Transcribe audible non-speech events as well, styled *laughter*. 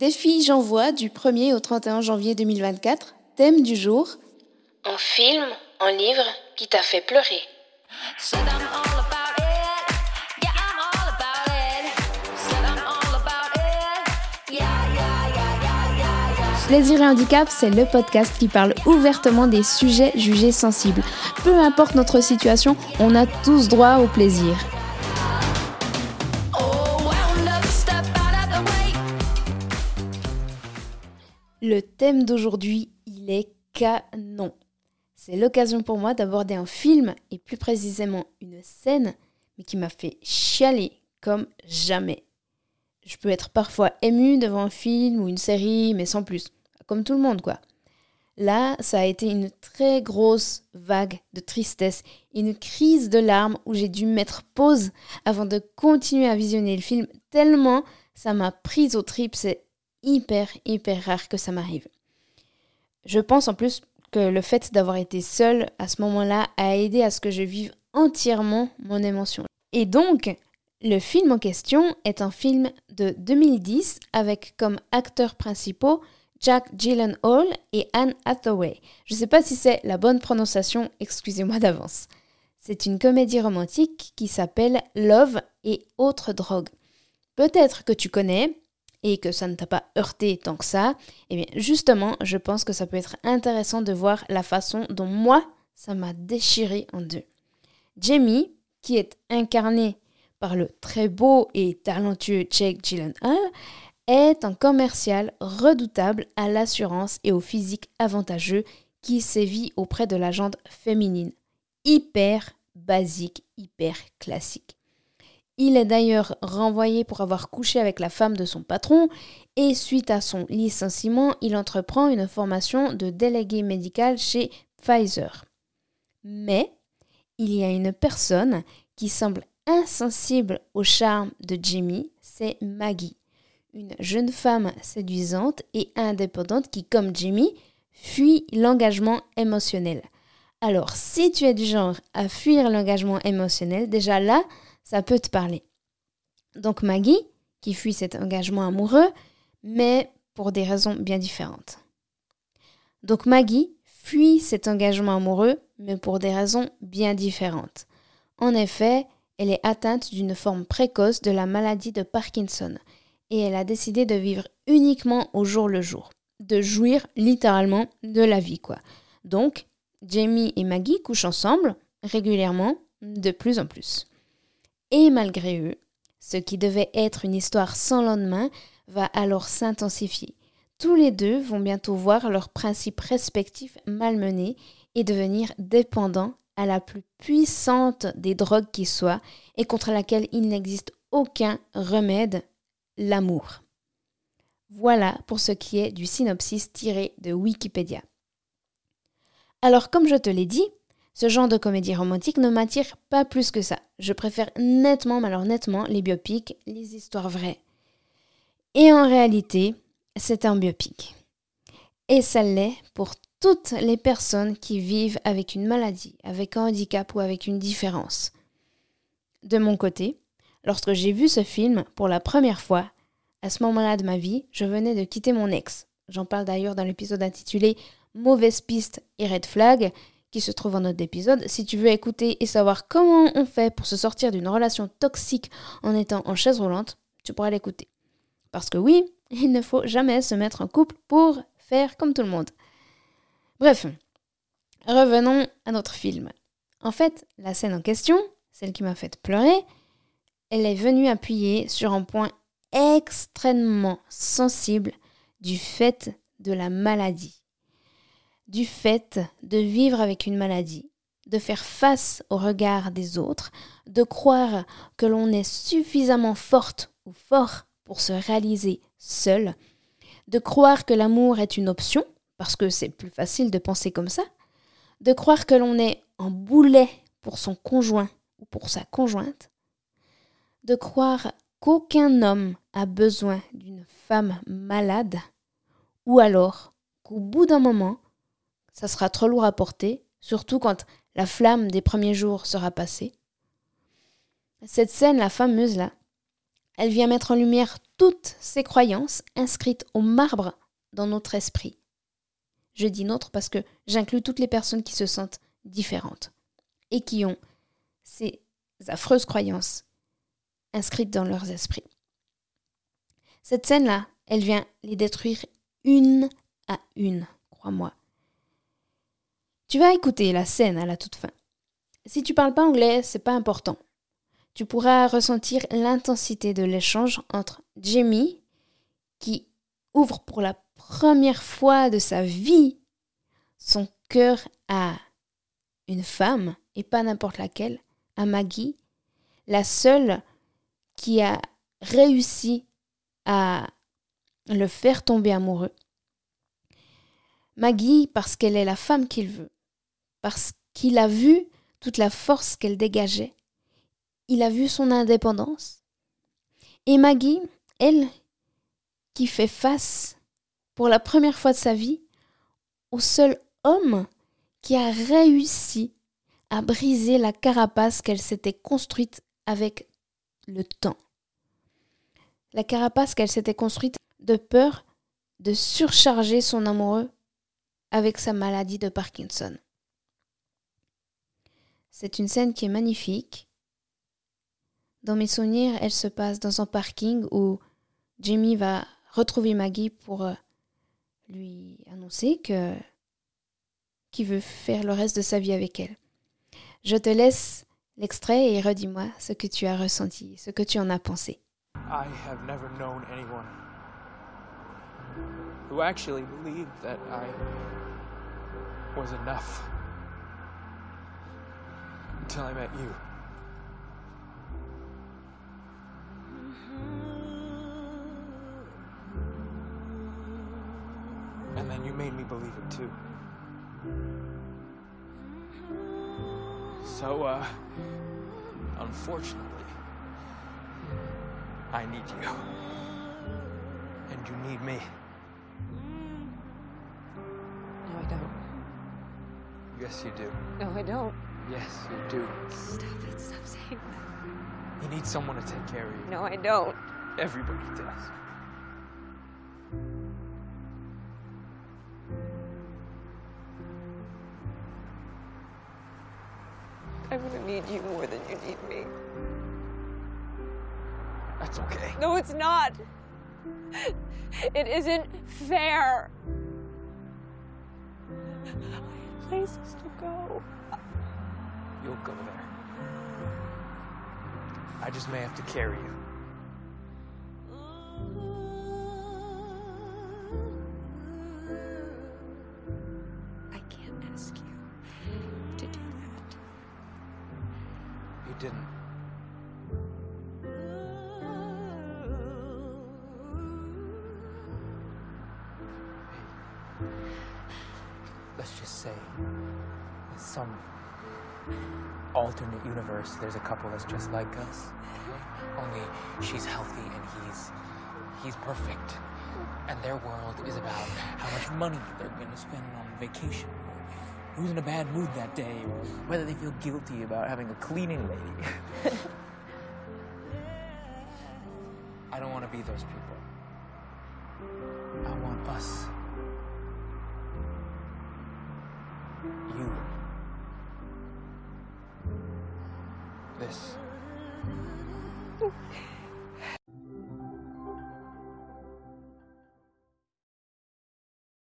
Défi J'envoie du 1er au 31 janvier 2024. Thème du jour Un film, un livre qui t'a fait pleurer. Plaisir et handicap, c'est le podcast qui parle ouvertement des sujets jugés sensibles. Peu importe notre situation, on a tous droit au plaisir. Le thème d'aujourd'hui, il est canon. C'est l'occasion pour moi d'aborder un film et plus précisément une scène, mais qui m'a fait chialer comme jamais. Je peux être parfois émue devant un film ou une série, mais sans plus comme tout le monde, quoi. Là, ça a été une très grosse vague de tristesse, une crise de larmes où j'ai dû mettre pause avant de continuer à visionner le film, tellement ça m'a prise au trip, hyper, hyper rare que ça m'arrive. Je pense en plus que le fait d'avoir été seule à ce moment-là a aidé à ce que je vive entièrement mon émotion. Et donc, le film en question est un film de 2010 avec comme acteurs principaux Jack Gyllenhaal et Anne Hathaway. Je ne sais pas si c'est la bonne prononciation, excusez-moi d'avance. C'est une comédie romantique qui s'appelle Love et autres drogues. Peut-être que tu connais et que ça ne t'a pas heurté tant que ça. Eh bien, justement, je pense que ça peut être intéressant de voir la façon dont moi, ça m'a déchiré en deux. Jamie, qui est incarné par le très beau et talentueux Jake Gyllenhaal, est un commercial redoutable à l'assurance et au physique avantageux qui sévit auprès de la jante féminine. Hyper basique, hyper classique. Il est d'ailleurs renvoyé pour avoir couché avec la femme de son patron et suite à son licenciement, il entreprend une formation de délégué médical chez Pfizer. Mais il y a une personne qui semble insensible au charme de Jimmy, c'est Maggie une jeune femme séduisante et indépendante qui, comme Jimmy, fuit l'engagement émotionnel. Alors, si tu es du genre à fuir l'engagement émotionnel, déjà là, ça peut te parler. Donc Maggie, qui fuit cet engagement amoureux, mais pour des raisons bien différentes. Donc Maggie fuit cet engagement amoureux, mais pour des raisons bien différentes. En effet, elle est atteinte d'une forme précoce de la maladie de Parkinson, et elle a décidé de vivre uniquement au jour le jour, de jouir littéralement de la vie quoi. Donc, Jamie et Maggie couchent ensemble régulièrement, de plus en plus. Et malgré eux, ce qui devait être une histoire sans lendemain va alors s'intensifier. Tous les deux vont bientôt voir leurs principes respectifs malmenés et devenir dépendants à la plus puissante des drogues qui soit et contre laquelle il n'existe aucun remède l'amour. Voilà pour ce qui est du synopsis tiré de Wikipédia. Alors comme je te l'ai dit, ce genre de comédie romantique ne m'attire pas plus que ça. Je préfère nettement, mais alors nettement, les biopics, les histoires vraies. Et en réalité, c'est un biopic. Et ça l'est pour toutes les personnes qui vivent avec une maladie, avec un handicap ou avec une différence. De mon côté, Lorsque j'ai vu ce film pour la première fois, à ce moment-là de ma vie, je venais de quitter mon ex. J'en parle d'ailleurs dans l'épisode intitulé Mauvaise piste et red flag, qui se trouve en autre épisode. Si tu veux écouter et savoir comment on fait pour se sortir d'une relation toxique en étant en chaise roulante, tu pourras l'écouter. Parce que oui, *laughs* il ne faut jamais se mettre en couple pour faire comme tout le monde. Bref, revenons à notre film. En fait, la scène en question, celle qui m'a fait pleurer, elle est venue appuyer sur un point extrêmement sensible du fait de la maladie, du fait de vivre avec une maladie, de faire face au regard des autres, de croire que l'on est suffisamment forte ou fort pour se réaliser seul, de croire que l'amour est une option, parce que c'est plus facile de penser comme ça, de croire que l'on est un boulet pour son conjoint ou pour sa conjointe, de croire qu'aucun homme a besoin d'une femme malade, ou alors qu'au bout d'un moment, ça sera trop lourd à porter, surtout quand la flamme des premiers jours sera passée. Cette scène, la fameuse là, Elle vient mettre en lumière toutes ces croyances inscrites au marbre dans notre esprit. Je dis notre parce que j'inclus toutes les personnes qui se sentent différentes et qui ont ces affreuses croyances inscrites dans leurs esprits. Cette scène-là, elle vient les détruire une à une, crois-moi. Tu vas écouter la scène à la toute fin. Si tu parles pas anglais, c'est pas important. Tu pourras ressentir l'intensité de l'échange entre Jamie, qui ouvre pour la première fois de sa vie son cœur à une femme, et pas n'importe laquelle, à Maggie, la seule qui a réussi à le faire tomber amoureux. Maggie, parce qu'elle est la femme qu'il veut, parce qu'il a vu toute la force qu'elle dégageait, il a vu son indépendance. Et Maggie, elle, qui fait face, pour la première fois de sa vie, au seul homme qui a réussi à briser la carapace qu'elle s'était construite avec le temps. La carapace qu'elle s'était construite de peur de surcharger son amoureux avec sa maladie de Parkinson. C'est une scène qui est magnifique. Dans mes souvenirs, elle se passe dans un parking où Jamie va retrouver Maggie pour euh, lui annoncer que qu'il veut faire le reste de sa vie avec elle. Je te laisse l'extrait et redis-moi ce que tu as ressenti, ce que tu en as pensé. I have never known anyone who actually believed that I was enough until at you. And then you made me believe it too. So, uh, unfortunately, I need you. And you need me. No, I don't. Yes, you do. No, I don't. Yes, you do. Stop it. Stop saying that. You need someone to take care of you. No, I don't. Everybody does. I'm gonna need you more than you need me. That's okay. No, it's not. It isn't fair. I have places to go. You'll go there. I just may have to carry you. I can't ask you to do that. You didn't. Let's just say, in some alternate universe, there's a couple that's just like us. Only she's healthy and he's he's perfect. And their world is about how much money they're gonna spend on vacation, or who's in a bad mood that day, or whether they feel guilty about having a cleaning lady. *laughs* I don't want to be those people. I want us. You. This. *laughs*